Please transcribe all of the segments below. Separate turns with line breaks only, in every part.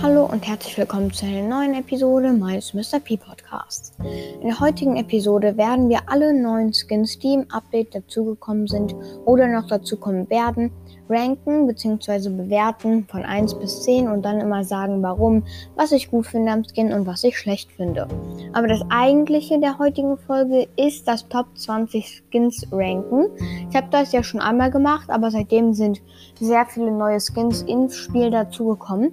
Hallo und herzlich willkommen zu einer neuen Episode meines Mr. P Podcasts. In der heutigen Episode werden wir alle neuen Skins, die im Update dazugekommen sind oder noch dazukommen werden, ranken bzw. bewerten von 1 bis 10 und dann immer sagen, warum, was ich gut finde am Skin und was ich schlecht finde. Aber das eigentliche der heutigen Folge ist das Top 20 Skins ranken. Ich habe das ja schon einmal gemacht, aber seitdem sind sehr viele neue Skins ins Spiel dazugekommen.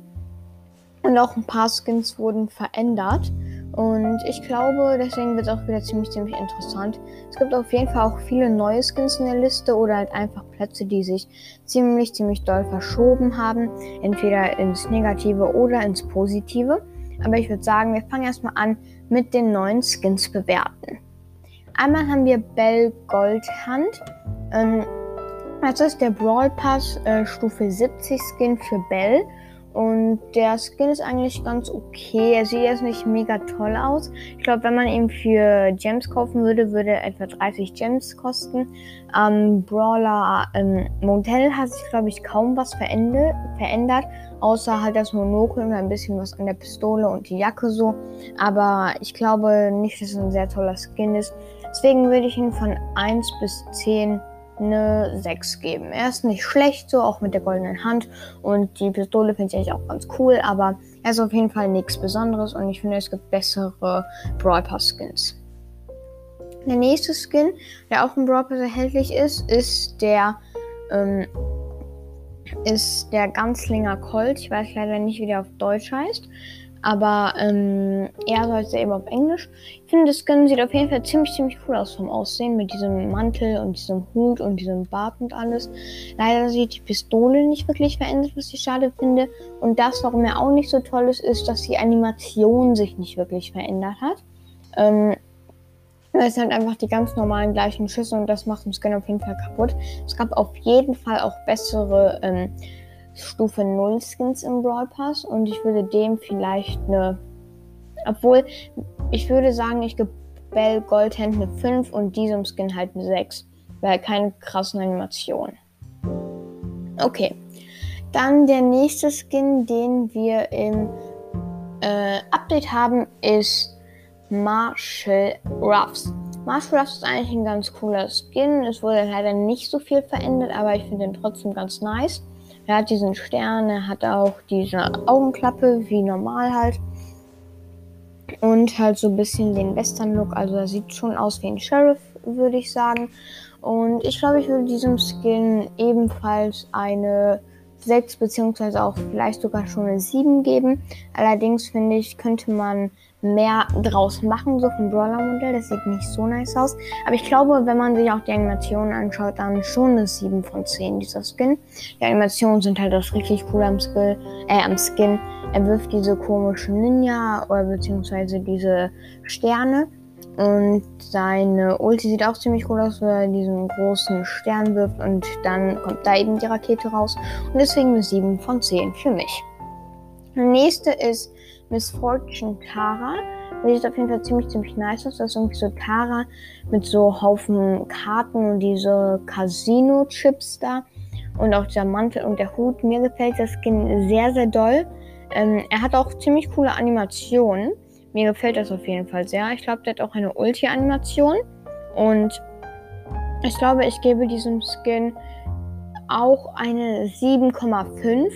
Und auch ein paar Skins wurden verändert. Und ich glaube, deswegen wird es auch wieder ziemlich, ziemlich interessant. Es gibt auf jeden Fall auch viele neue Skins in der Liste oder halt einfach Plätze, die sich ziemlich, ziemlich doll verschoben haben. Entweder ins Negative oder ins Positive. Aber ich würde sagen, wir fangen erstmal an mit den neuen Skins bewerten. Einmal haben wir Bell Goldhand. Ähm, das ist der Brawl Pass äh, Stufe 70 Skin für Bell. Und der Skin ist eigentlich ganz okay. Er sieht jetzt nicht mega toll aus. Ich glaube, wenn man ihn für Gems kaufen würde, würde er etwa 30 Gems kosten. Am ähm, Brawler ähm, Modell hat sich, glaube ich, kaum was verändert. Außer halt das Monokel und ein bisschen was an der Pistole und die Jacke so. Aber ich glaube nicht, dass es ein sehr toller Skin ist. Deswegen würde ich ihn von 1 bis 10 eine 6 geben. Er ist nicht schlecht, so auch mit der goldenen Hand. Und die Pistole finde ich eigentlich auch ganz cool, aber er ist auf jeden Fall nichts Besonderes und ich finde, es gibt bessere Brawl Pass Skins. Der nächste Skin, der auch im Brawl Pass erhältlich ist, ist der, ähm, ist der Ganzlinger Colt. Ich weiß leider nicht, wie der auf Deutsch heißt aber ähm, er sollte eben auf Englisch. Ich finde, das Skin sieht auf jeden Fall ziemlich, ziemlich cool aus vom Aussehen mit diesem Mantel und diesem Hut und diesem Bart und alles. Leider sieht die Pistole nicht wirklich verändert, was ich schade finde. Und das, warum er auch nicht so toll ist, ist, dass die Animation sich nicht wirklich verändert hat. Ähm, es sind einfach die ganz normalen gleichen Schüsse und das macht den Skin auf jeden Fall kaputt. Es gab auf jeden Fall auch bessere ähm, Stufe 0 Skins im Brawl Pass und ich würde dem vielleicht eine. Obwohl, ich würde sagen, ich gebe Bell Goldhand eine 5 und diesem Skin halt eine 6. Weil keine krassen Animationen. Okay. Dann der nächste Skin, den wir im äh, Update haben, ist Marshall Ruffs. Marshall Ruffs ist eigentlich ein ganz cooler Skin. Es wurde leider nicht so viel verändert, aber ich finde ihn trotzdem ganz nice. Er hat diesen Stern, er hat auch diese Augenklappe, wie normal halt. Und halt so ein bisschen den Western-Look. Also er sieht schon aus wie ein Sheriff, würde ich sagen. Und ich glaube, ich würde diesem Skin ebenfalls eine 6 beziehungsweise auch vielleicht sogar schon eine 7 geben. Allerdings finde ich, könnte man mehr draus machen, so vom Brawler-Modell. Das sieht nicht so nice aus. Aber ich glaube, wenn man sich auch die Animationen anschaut, dann schon eine 7 von 10, dieser Skin. Die Animationen sind halt das richtig cool am, Skill, äh, am Skin. Er wirft diese komischen Ninja oder beziehungsweise diese Sterne. Und seine Ulti sieht auch ziemlich cool aus, weil er diesen großen Stern wirft und dann kommt da eben die Rakete raus. Und deswegen eine 7 von 10 für mich. Der nächste ist Miss Fortune Tara. Die sieht auf jeden Fall ziemlich, ziemlich nice aus. Das ist irgendwie so Tara mit so Haufen Karten und diese Casino-Chips da. Und auch der Mantel und der Hut. Mir gefällt das Skin sehr, sehr doll. Ähm, er hat auch ziemlich coole Animationen. Mir gefällt das auf jeden Fall sehr. Ich glaube, der hat auch eine Ulti-Animation. Und ich glaube, ich gebe diesem Skin auch eine 7,5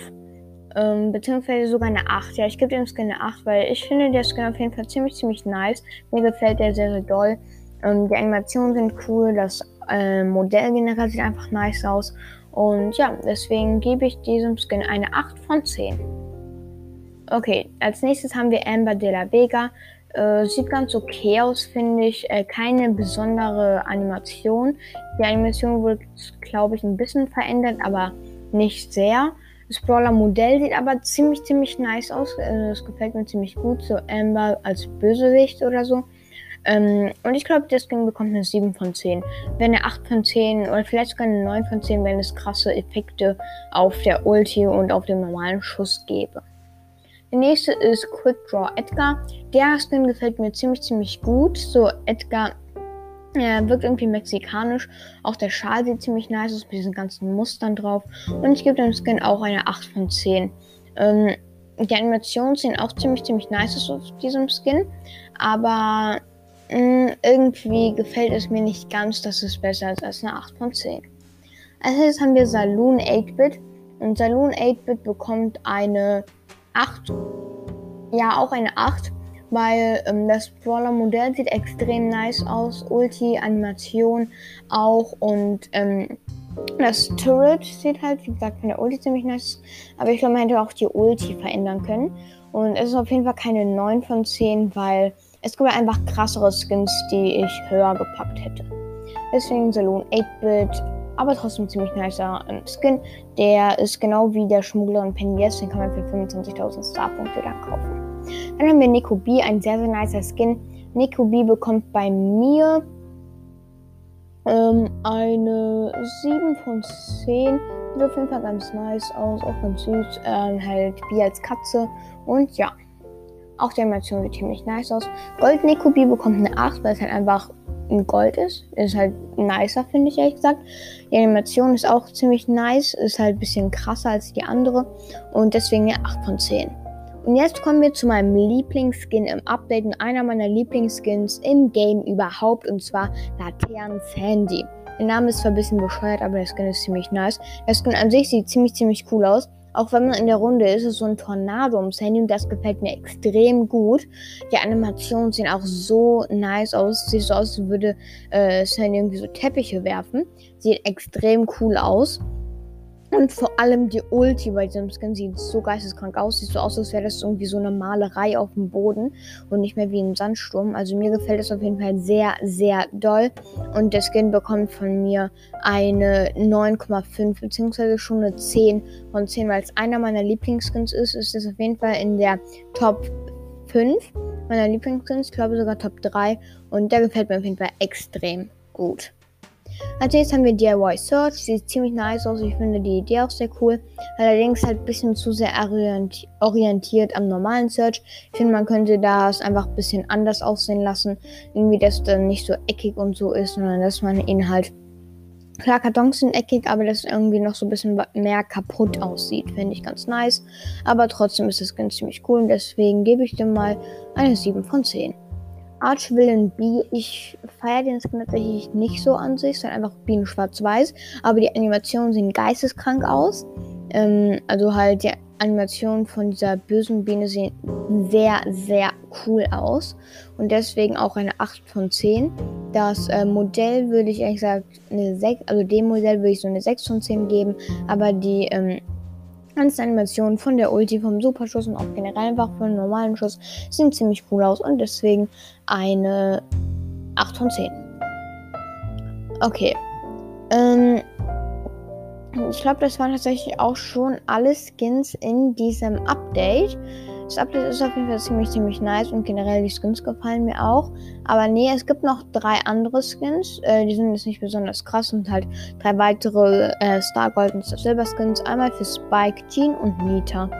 ähm, beziehungsweise sogar eine 8. Ja, ich gebe dem Skin eine 8, weil ich finde der Skin auf jeden Fall ziemlich, ziemlich nice. Mir gefällt der sehr, sehr doll. Ähm, die Animationen sind cool, das äh, Modell generell sieht einfach nice aus. Und ja, deswegen gebe ich diesem Skin eine 8 von 10. Okay, als nächstes haben wir Amber de la Vega. Äh, sieht ganz okay aus, finde ich. Äh, keine besondere Animation. Die Animation wurde, glaube ich, ein bisschen verändert, aber nicht sehr. Das Brawler-Modell sieht aber ziemlich, ziemlich nice aus. Also das gefällt mir ziemlich gut. So Amber als Bösewicht oder so. Ähm, und ich glaube, der Skin bekommt eine 7 von 10. Wenn eine 8 von 10 oder vielleicht sogar eine 9 von 10, wenn es krasse Effekte auf der Ulti und auf dem normalen Schuss gäbe. Der nächste ist Quick Draw Edgar. Der Skin gefällt mir ziemlich, ziemlich gut. So Edgar er wirkt irgendwie mexikanisch. Auch der Schal sieht ziemlich nice aus mit diesen ganzen Mustern drauf. Und ich gebe dem Skin auch eine 8 von 10. Ähm, die Animationen sehen auch ziemlich, ziemlich nice aus auf diesem Skin. Aber mh, mm, irgendwie gefällt es mir nicht ganz, dass es besser ist als eine 8 von 10. Als nächstes haben wir Saloon 8-Bit. Und Saloon 8-Bit bekommt eine 8. Ja, auch eine 8 weil ähm, das Brawler-Modell sieht extrem nice aus. Ulti, Animation auch und ähm, das Turret sieht halt, wie gesagt, von der Ulti ziemlich nice Aber ich glaube, man hätte auch die Ulti verändern können. Und es ist auf jeden Fall keine 9 von 10, weil es gibt einfach krassere Skins, die ich höher gepackt hätte. Deswegen Saloon 8-Bit, aber trotzdem ziemlich nicer Skin. Der ist genau wie der Schmuggler und Penny den kann man für 25.000 Starpunkte dann kaufen. Dann haben wir Nico B, ein sehr, sehr nicer Skin. Nico B bekommt bei mir ähm, eine 7 von 10. Sieht auf jeden Fall ganz nice aus, auch ganz süß. Ähm, halt B als Katze. Und ja, auch die Animation sieht ziemlich nice aus. Gold B bekommt eine 8, weil es halt einfach in Gold ist. Ist halt nicer, finde ich ehrlich gesagt. Die Animation ist auch ziemlich nice. Ist halt ein bisschen krasser als die andere. Und deswegen eine 8 von 10. Und jetzt kommen wir zu meinem Lieblingsskin im Update und einer meiner Lieblingsskins im Game überhaupt und zwar Laternen Sandy. Der Name ist zwar ein bisschen bescheuert, aber der Skin ist ziemlich nice. Der Skin an sich sieht ziemlich, ziemlich cool aus. Auch wenn man in der Runde ist, ist so ein Tornado ums Handy und das gefällt mir extrem gut. Die Animationen sehen auch so nice aus. Sieht so aus, als würde äh, Sandy irgendwie so Teppiche werfen. Sieht extrem cool aus. Und vor allem die Ulti bei diesem Skin sieht so geisteskrank aus. Sieht so aus, als wäre das irgendwie so eine Malerei auf dem Boden und nicht mehr wie ein Sandsturm. Also mir gefällt das auf jeden Fall sehr, sehr doll. Und der Skin bekommt von mir eine 9,5 beziehungsweise schon eine 10 von 10, weil es einer meiner Lieblingsskins ist. Ist es auf jeden Fall in der Top 5 meiner Lieblingsskins. Glaube sogar Top 3. Und der gefällt mir auf jeden Fall extrem gut. Als nächstes haben wir DIY Search. Sieht ziemlich nice aus. Ich finde die Idee auch sehr cool. Allerdings halt ein bisschen zu sehr orientiert am normalen Search. Ich finde, man könnte das einfach ein bisschen anders aussehen lassen. Irgendwie, dass dann nicht so eckig und so ist, sondern dass man ihn halt. Klar, Kartons sind eckig, aber dass irgendwie noch so ein bisschen mehr kaputt aussieht. Finde ich ganz nice. Aber trotzdem ist das ganz ziemlich cool und deswegen gebe ich dem mal eine 7 von 10. Archvillain B, ich feiere den Skin tatsächlich nicht so an sich, sondern einfach Bienen schwarz-weiß. Aber die Animationen sehen geisteskrank aus. Ähm, also halt die Animationen von dieser bösen Biene sehen sehr, sehr cool aus. Und deswegen auch eine 8 von 10. Das äh, Modell würde ich ehrlich gesagt eine 6, also dem Modell würde ich so eine 6 von 10 geben. Aber die ähm, ganzen Animationen von der Ulti, vom Superschuss und auch generell einfach von normalen Schuss sehen ziemlich cool aus und deswegen eine 8 von 10. Okay. Ähm, ich glaube, das waren tatsächlich auch schon alle Skins in diesem Update. Das Update ist auf jeden Fall ziemlich, ziemlich nice und generell die Skins gefallen mir auch. Aber nee, es gibt noch drei andere Skins. Äh, die sind jetzt nicht besonders krass und halt drei weitere äh, Star Gold und Star Silver Skins. Einmal für Spike, Jean und Nita.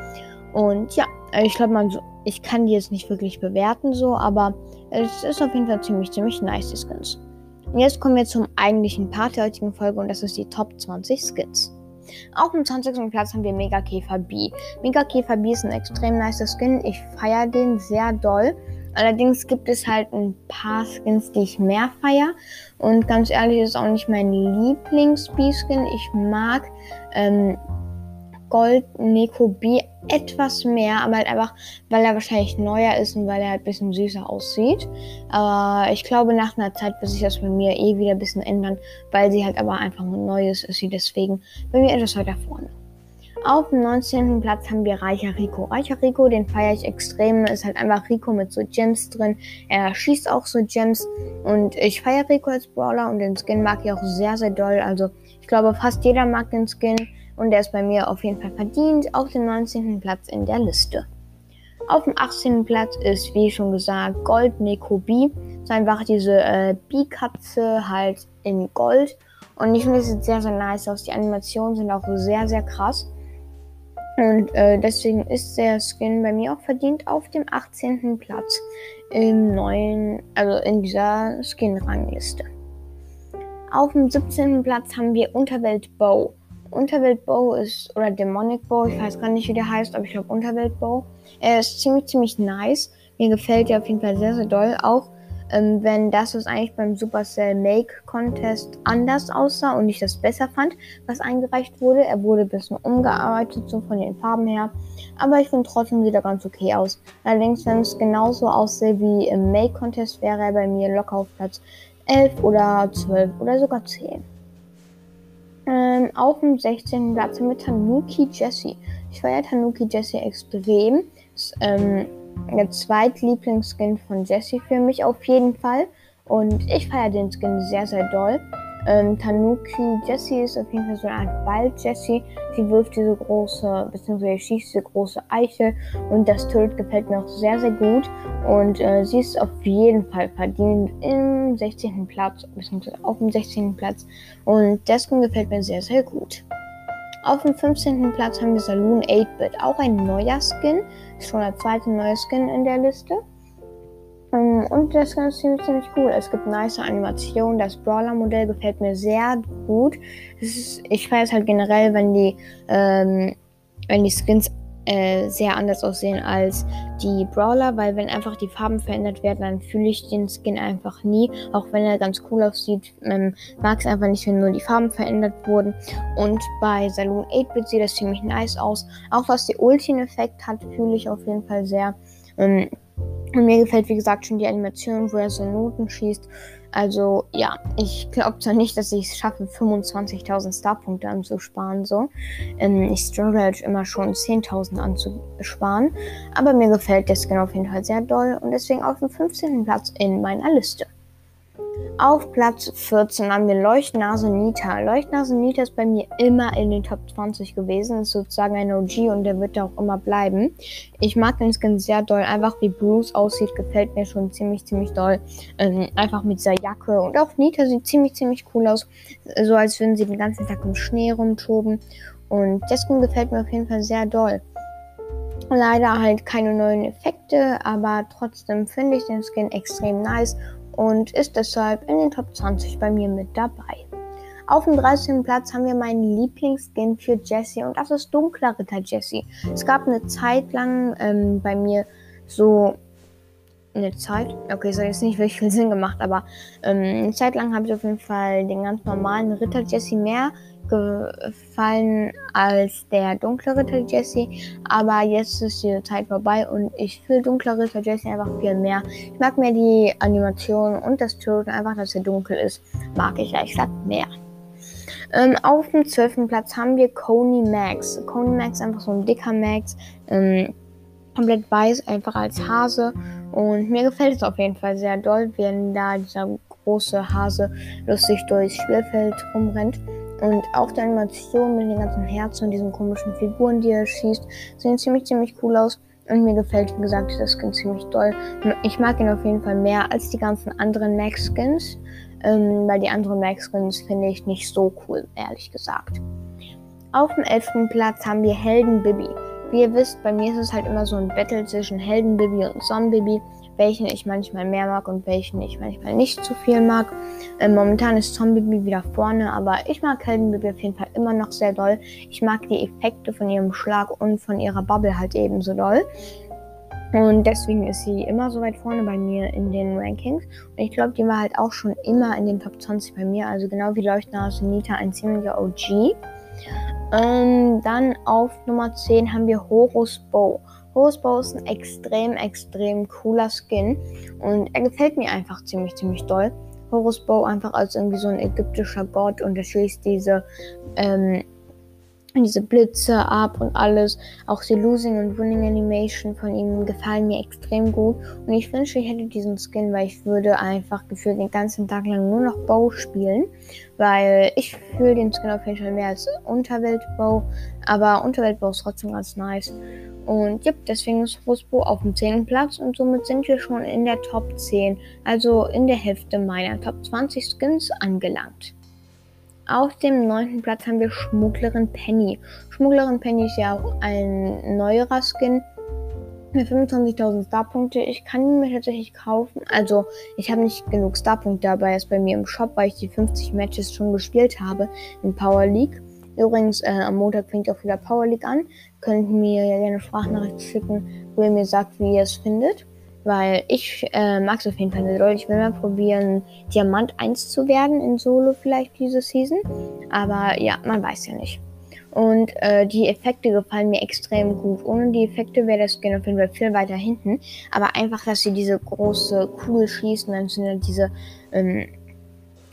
Und ja, ich glaube, man, ich kann die jetzt nicht wirklich bewerten so, aber es ist auf jeden Fall ziemlich, ziemlich nice, die Skins. Und jetzt kommen wir zum eigentlichen Part der heutigen Folge und das ist die Top 20 Skins. Auf dem 20. Platz haben wir Mega Käfer B. Mega Käfer B ist ein extrem nicer Skin. Ich feiere den sehr doll. Allerdings gibt es halt ein paar Skins, die ich mehr feiere. Und ganz ehrlich, ist auch nicht mein Lieblings-B-Skin. Ich mag ähm, Gold Neko B etwas mehr, aber halt einfach, weil er wahrscheinlich neuer ist und weil er halt ein bisschen süßer aussieht. Aber ich glaube, nach einer Zeit wird sich das bei mir eh wieder ein bisschen ändern, weil sie halt aber einfach ein neues ist, sie deswegen bei mir etwas weiter vorne. Auf dem 19. Platz haben wir Reicher Rico. Reicher Rico, den feiere ich extrem. Ist halt einfach Rico mit so Gems drin. Er schießt auch so Gems. Und ich feiere Rico als Brawler und den Skin mag ich auch sehr, sehr doll. Also ich glaube, fast jeder mag den Skin und der ist bei mir auf jeden Fall verdient auf dem 19. Platz in der Liste. Auf dem 18. Platz ist, wie schon gesagt, Gold Neko B. So einfach diese äh, B-Katze halt in Gold. Und ich finde, es sieht sehr, sehr nice aus. Die Animationen sind auch sehr, sehr krass. Und äh, deswegen ist der Skin bei mir auch verdient auf dem 18. Platz im neuen, also in dieser Skin-Rangliste. Auf dem 17. Platz haben wir Unterwelt Bow. Unterweltbow ist, oder Demonic Bow, ich weiß gar nicht, wie der heißt, aber ich glaube Unterweltbow. Er ist ziemlich, ziemlich nice. Mir gefällt der auf jeden Fall sehr, sehr doll. Auch ähm, wenn das, was eigentlich beim Supercell Make Contest anders aussah und ich das besser fand, was eingereicht wurde. Er wurde ein bisschen umgearbeitet, so von den Farben her. Aber ich finde trotzdem sieht er ganz okay aus. Allerdings, wenn es genauso aussehe wie im Make Contest, wäre er bei mir locker auf Platz 11 oder 12 oder sogar 10. Ähm, auf dem 16. Platz wir Tanuki Jessie. Ich feiere Tanuki Jessie extrem. Ist, ähm, der zweitlieblingsskin von Jessie für mich auf jeden Fall. Und ich feiere den Skin sehr, sehr doll. Ähm, Tanuki Jessie ist auf jeden Fall so eine Art Wald-Jessie. Sie wirft diese große, beziehungsweise schießt diese große Eiche und das Turret gefällt mir auch sehr, sehr gut. Und äh, sie ist auf jeden Fall verdient im 16. Platz, beziehungsweise auf dem 16. Platz. Und der Skin gefällt mir sehr, sehr gut. Auf dem 15. Platz haben wir Saloon 8-Bit, auch ein neuer Skin. Ist schon der zweite neue Skin in der Liste. Ähm, und das Ganze ist ziemlich, cool. Es gibt nice Animationen. Das Brawler-Modell gefällt mir sehr gut. Ist, ich feiere es halt generell, wenn die, ähm, wenn die Skins äh, sehr anders aussehen als die Brawler, weil wenn einfach die Farben verändert werden, dann fühle ich den Skin einfach nie. Auch wenn er ganz cool aussieht, ähm, mag es einfach nicht, wenn nur die Farben verändert wurden. Und bei Saloon 8-Bit sieht das ziemlich nice aus. Auch was die Ultin-Effekt hat, fühle ich auf jeden Fall sehr. Ähm, und mir gefällt, wie gesagt, schon die Animation, wo er so Noten schießt. Also ja, ich glaube zwar nicht, dass ich es schaffe, 25.000 Starpunkte anzusparen, so. Ähm, ich struggle halt immer schon 10.000 anzusparen. Aber mir gefällt der Skin auf jeden Fall sehr doll und deswegen auf dem 15. Platz in meiner Liste. Auf Platz 14 haben wir Leuchtnase Nita. Leuchtnase Nita ist bei mir immer in den Top 20 gewesen. Ist sozusagen ein OG und der wird da auch immer bleiben. Ich mag den Skin sehr doll. Einfach wie Bruce aussieht, gefällt mir schon ziemlich, ziemlich doll. Ähm, einfach mit dieser Jacke. Und auch Nita sieht ziemlich, ziemlich cool aus. So als würden sie den ganzen Tag im Schnee rumtoben. Und der Skin gefällt mir auf jeden Fall sehr doll. Leider halt keine neuen Effekte, aber trotzdem finde ich den Skin extrem nice und ist deshalb in den Top 20 bei mir mit dabei. Auf dem 13. Platz haben wir meinen Lieblingsskin für Jessie und das ist Dunkler Ritter Jessie. Es gab eine Zeit lang ähm, bei mir so eine Zeit, okay, hat jetzt nicht wirklich viel Sinn gemacht, aber ähm, eine Zeit lang habe ich auf jeden Fall den ganz normalen Ritter Jessie mehr gefallen als der dunkle Ritter Jesse. Aber jetzt ist die Zeit vorbei und ich fühle dunkle Ritter Jesse einfach viel mehr. Ich mag mehr die Animation und das Turret einfach, dass er dunkel ist. Mag ich ehrlich gesagt mehr. Ähm, auf dem 12. Platz haben wir Coney Max. Coney Max ist einfach so ein dicker Max. Ähm, komplett weiß, einfach als Hase. Und mir gefällt es auf jeden Fall sehr doll, wenn da dieser große Hase lustig durchs Spielfeld rumrennt. Und auch die Animation mit den ganzen Herzen und diesen komischen Figuren, die er schießt, sehen ziemlich, ziemlich cool aus. Und mir gefällt, wie gesagt, das Skin ziemlich doll. Ich mag ihn auf jeden Fall mehr als die ganzen anderen Max-Skins. Ähm, weil die anderen Max-Skins finde ich nicht so cool, ehrlich gesagt. Auf dem 11. Platz haben wir Helden Bibi. Wie ihr wisst, bei mir ist es halt immer so ein Battle zwischen Helden Bibi und Sonnenbibi welchen ich manchmal mehr mag und welchen ich manchmal nicht zu viel mag. Ähm, momentan ist Zombie wieder vorne, aber ich mag Heldenbaby auf jeden Fall immer noch sehr doll. Ich mag die Effekte von ihrem Schlag und von ihrer Bubble halt ebenso doll. Und deswegen ist sie immer so weit vorne bei mir in den Rankings. Und ich glaube, die war halt auch schon immer in den Top 20 bei mir. Also genau wie Leuchtnase Nita, ein ziemlicher OG. Ähm, dann auf Nummer 10 haben wir Horus Bow. Horusbow ist ein extrem, extrem cooler Skin und er gefällt mir einfach ziemlich, ziemlich doll. Horusbow einfach als irgendwie so ein ägyptischer Gott und er schießt diese, ähm, diese Blitze ab und alles. Auch die Losing und Winning Animation von ihm gefallen mir extrem gut. Und ich wünsche, ich hätte diesen Skin, weil ich würde einfach gefühlt den ganzen Tag lang nur noch Bow spielen. Weil ich fühle den Skin auf jeden Fall mehr als Unterwelt-Bow. Aber Unterwelt-Bow ist trotzdem ganz nice. Und ja, deswegen ist Rosbo auf dem 10. Platz und somit sind wir schon in der Top 10, also in der Hälfte meiner Top 20 Skins angelangt. Auf dem 9. Platz haben wir Schmugglerin Penny. Schmugglerin Penny ist ja auch ein neuerer Skin mit 25.000 Starpunkte. Ich kann ihn mir tatsächlich kaufen. Also, ich habe nicht genug Starpunkte dabei, ist bei mir im Shop, weil ich die 50 Matches schon gespielt habe in Power League. Übrigens, äh, am Montag fängt auch wieder Power League an. Könnt mir ja gerne Sprachnachricht schicken, wo ihr mir sagt, wie ihr es findet. Weil ich äh, mag es auf jeden Fall nicht doll. Ich will mal probieren, Diamant 1 zu werden in Solo vielleicht diese Season. Aber ja, man weiß ja nicht. Und äh, die Effekte gefallen mir extrem gut. Ohne die Effekte wäre das Skin auf jeden Fall viel weiter hinten. Aber einfach, dass sie diese große Kugel schießen, dann sind ja diese, ähm,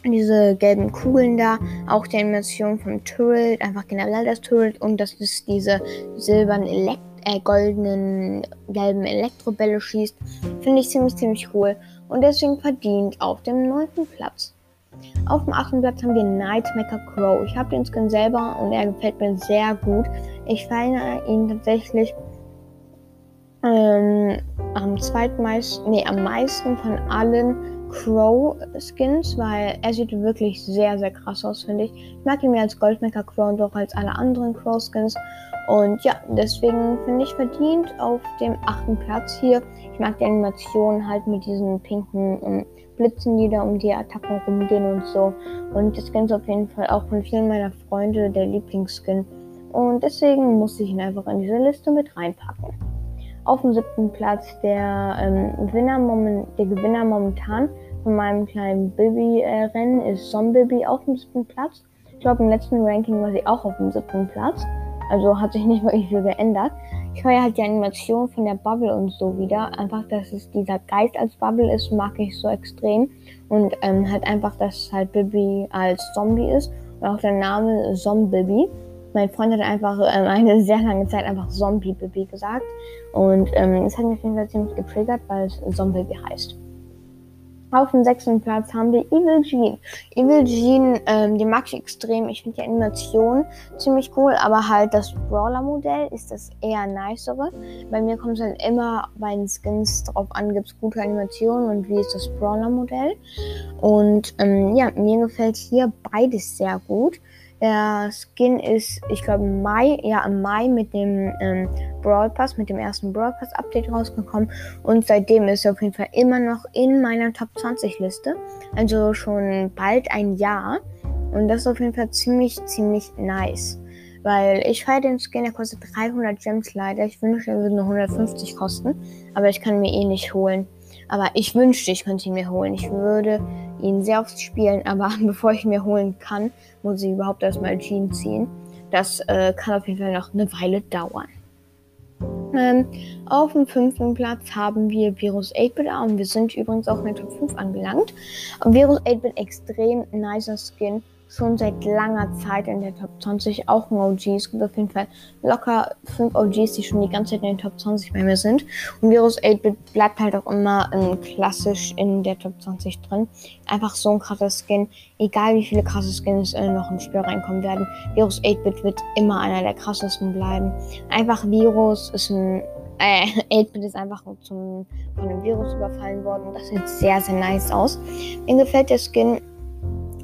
diese gelben Kugeln da. Auch die Animation vom Turret, einfach generell das Turret. Und dass es diese silbernen Elekt äh, goldenen, gelben Elektrobälle schießt. Finde ich ziemlich, ziemlich cool. Und deswegen verdient auf dem neunten Platz. Auf dem achten Platz haben wir Nightmaker Crow. Ich habe den Skin selber und er gefällt mir sehr gut. Ich feiere ihn tatsächlich ähm, am zweitmeisten, nee, am meisten von allen Crow-Skins, weil er sieht wirklich sehr, sehr krass aus, finde ich. Ich mag ihn mehr als Goldmaker Crow und auch als alle anderen Crow-Skins. Und ja, deswegen finde ich verdient auf dem achten Platz hier. Ich mag die Animation halt mit diesen pinken ähm, Blitzen, die da um die Attacken rumgehen und so. Und das Skin ist auf jeden Fall auch von vielen meiner Freunde der Lieblingsskin. Und deswegen muss ich ihn einfach in diese Liste mit reinpacken. Auf dem siebten Platz der, ähm, Gewinner, moment, der Gewinner momentan von meinem kleinen Bibi-Rennen ist Zombibi auf dem siebten Platz. Ich glaube, im letzten Ranking war sie auch auf dem siebten Platz. Also hat sich nicht wirklich viel geändert. Ich feiere halt die Animation von der Bubble und so wieder. Einfach, dass es dieser Geist als Bubble ist, mag ich so extrem. Und ähm, halt einfach, dass halt Bibi als Zombie ist. Und auch der Name Zombie. Mein Freund hat einfach ähm, eine sehr lange Zeit einfach Zombie Bibi gesagt. Und ähm, hat mich auf jeden Fall ziemlich getriggert, weil es Zombie heißt. Auf dem sechsten Platz haben wir Evil Jean. Evil Jean, ähm, die mag ich extrem. Ich finde die Animation ziemlich cool, aber halt das Brawler-Modell ist das eher nicere. Bei mir kommt es halt immer bei den Skins drauf an, gibt es gute Animationen und wie ist das Brawler-Modell. Und ähm, ja, mir gefällt hier beides sehr gut. Der Skin ist, ich glaube, Mai, ja, im Mai mit dem ähm, Brawl Pass, mit dem ersten Brawl Pass Update rausgekommen. Und seitdem ist er auf jeden Fall immer noch in meiner Top 20 Liste. Also schon bald ein Jahr. Und das ist auf jeden Fall ziemlich, ziemlich nice. Weil ich feiere den Skin, der kostet 300 Gems leider. Ich wünschte, er würde nur 150 kosten. Aber ich kann ihn mir eh nicht holen. Aber ich wünschte, ich könnte ihn mir holen. Ich würde ihn sehr oft spielen, aber bevor ich ihn mir holen kann, muss ich überhaupt erstmal Jean ziehen. Das äh, kann auf jeden Fall noch eine Weile dauern. Ähm, auf dem fünften Platz haben wir Virus 8-Bit und wir sind übrigens auch in der Top 5 angelangt. Virus 8-Bit extrem nicer Skin schon seit langer Zeit in der Top 20, auch ein OG. Es gibt auf jeden Fall locker 5 OGs, die schon die ganze Zeit in den Top 20 bei mir sind. Und Virus 8-Bit bleibt halt auch immer ähm, klassisch in der Top 20 drin. Einfach so ein krasser Skin. Egal wie viele krasse Skins äh, noch im Spiel reinkommen werden. Virus 8-Bit wird immer einer der krassesten bleiben. Einfach Virus ist ein äh, 8-Bit ist einfach zum, von einem Virus überfallen worden. Das sieht sehr, sehr nice aus. Mir gefällt der Skin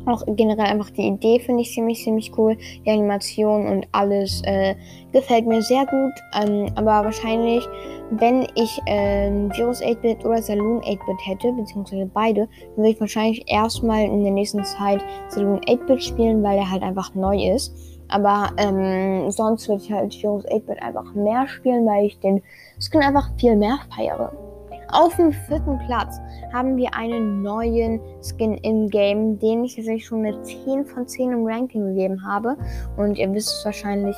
auch generell einfach die Idee finde ich ziemlich, ziemlich cool. Die Animation und alles äh, gefällt mir sehr gut. Ähm, aber wahrscheinlich, wenn ich äh, Virus 8-Bit oder Saloon 8-Bit hätte, beziehungsweise beide, dann würde ich wahrscheinlich erstmal in der nächsten Zeit Saloon 8-Bit spielen, weil er halt einfach neu ist. Aber ähm, sonst würde ich halt Virus 8-Bit einfach mehr spielen, weil ich den Skin einfach viel mehr feiere. Auf dem vierten Platz haben wir einen neuen Skin in-game, den ich tatsächlich schon eine 10 von 10 im Ranking gegeben habe. Und ihr wisst es wahrscheinlich,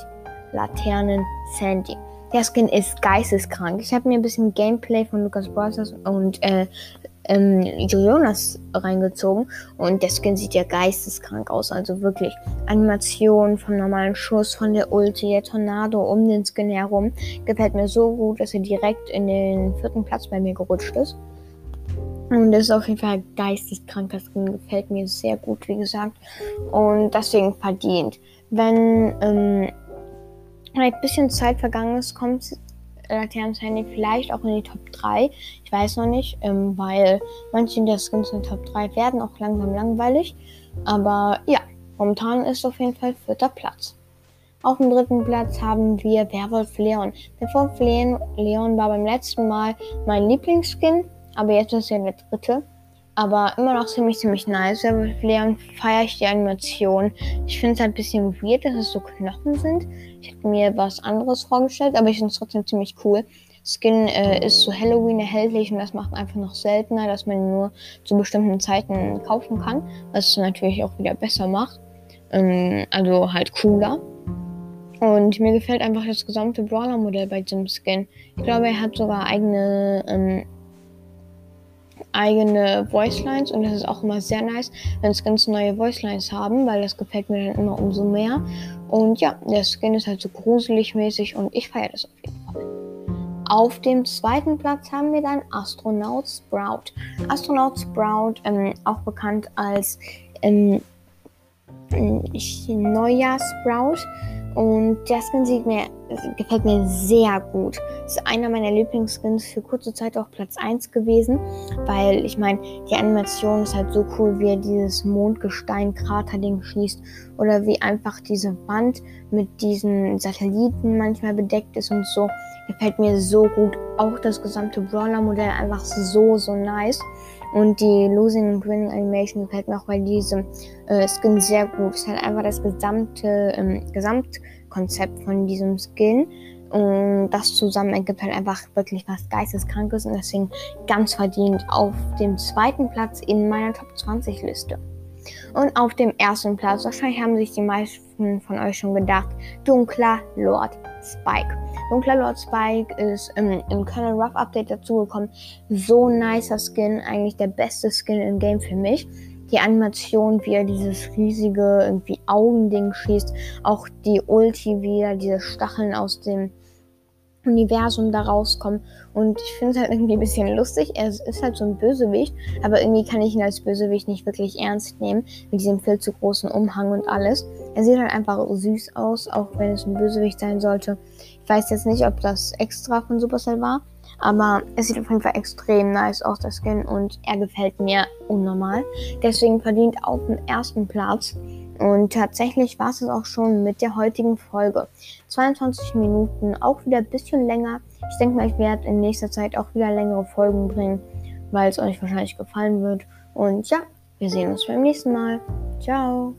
Laternen Sandy. Der Skin ist geisteskrank. Ich habe mir ein bisschen Gameplay von Lucas Brothers und äh, ähm, Jonas reingezogen und der Skin sieht ja geisteskrank aus. Also wirklich Animation vom normalen Schuss, von der Ulti, der Tornado um den Skin herum. Gefällt mir so gut, dass er direkt in den vierten Platz bei mir gerutscht ist. Und das ist auf jeden Fall geisteskranker Skin. Gefällt mir sehr gut, wie gesagt. Und deswegen verdient. Wenn ähm, ein bisschen Zeit vergangen ist, kommt Laternen's Handy vielleicht auch in die Top 3. Ich weiß noch nicht, ähm, weil manche der Skins in Top 3 werden auch langsam langweilig. Aber ja, momentan ist auf jeden Fall vierter Platz. Auf dem dritten Platz haben wir Werwolf Leon. Werwolf Leon war beim letzten Mal mein Lieblingsskin, aber jetzt ist er der dritte. Aber immer noch ziemlich, ziemlich nice. Leon feiere ich die Animation. Ich finde es halt ein bisschen weird, dass es so Knochen sind. Ich hätte mir was anderes vorgestellt, aber ich finde es trotzdem ziemlich cool. Skin äh, ist zu Halloween erhältlich und das macht einfach noch seltener, dass man nur zu bestimmten Zeiten kaufen kann, was es natürlich auch wieder besser macht. Ähm, also halt cooler. Und mir gefällt einfach das gesamte Brawler-Modell bei diesem Skin. Ich glaube, er hat sogar eigene ähm, eigene Voicelines und das ist auch immer sehr nice, wenn Skins neue Voicelines haben, weil das gefällt mir dann immer umso mehr. Und ja, der Skin ist halt so gruselig mäßig und ich feiere das auf jeden Fall. Auf dem zweiten Platz haben wir dann Astronaut Sprout. Astronaut Sprout, ähm, auch bekannt als ähm, Neujahr Sprout, und der Skin sieht mir, gefällt mir sehr gut. Ist einer meiner Lieblingsskins für kurze Zeit auch Platz 1 gewesen, weil ich meine, die Animation ist halt so cool, wie er dieses Mondgestein-Krater-Ding schießt oder wie einfach diese Wand mit diesen Satelliten manchmal bedeckt ist und so. Gefällt mir so gut. Auch das gesamte Brawler-Modell einfach so, so nice. Und die Losing and Winning Animation gefällt mir auch bei diesem äh, Skin sehr gut. Es ist halt einfach das gesamte ähm, Gesamtkonzept von diesem Skin. Und das zusammen ergibt halt einfach wirklich was Geisteskrankes und deswegen ganz verdient auf dem zweiten Platz in meiner Top 20 Liste. Und auf dem ersten Platz, wahrscheinlich haben sich die meisten von euch schon gedacht, Dunkler Lord Spike. Dunkler Lord Spike ist ähm, im Colonel Rough Update dazugekommen. So nicer Skin, eigentlich der beste Skin im Game für mich. Die Animation, wie er dieses riesige irgendwie Augending schießt, auch die Ulti, wie er diese Stacheln aus dem Universum da rauskommen. Und ich finde es halt irgendwie ein bisschen lustig. Er ist halt so ein Bösewicht, aber irgendwie kann ich ihn als Bösewicht nicht wirklich ernst nehmen, mit diesem viel zu großen Umhang und alles. Er sieht halt einfach süß aus, auch wenn es ein Bösewicht sein sollte. Ich weiß jetzt nicht, ob das extra von Supercell war, aber es sieht auf jeden Fall extrem nice aus, der Skin, und er gefällt mir unnormal. Deswegen verdient auf dem ersten Platz. Und tatsächlich war es auch schon mit der heutigen Folge. 22 Minuten, auch wieder ein bisschen länger. Ich denke mal, ich werde in nächster Zeit auch wieder längere Folgen bringen, weil es euch wahrscheinlich gefallen wird. Und ja, wir sehen uns beim nächsten Mal. Ciao.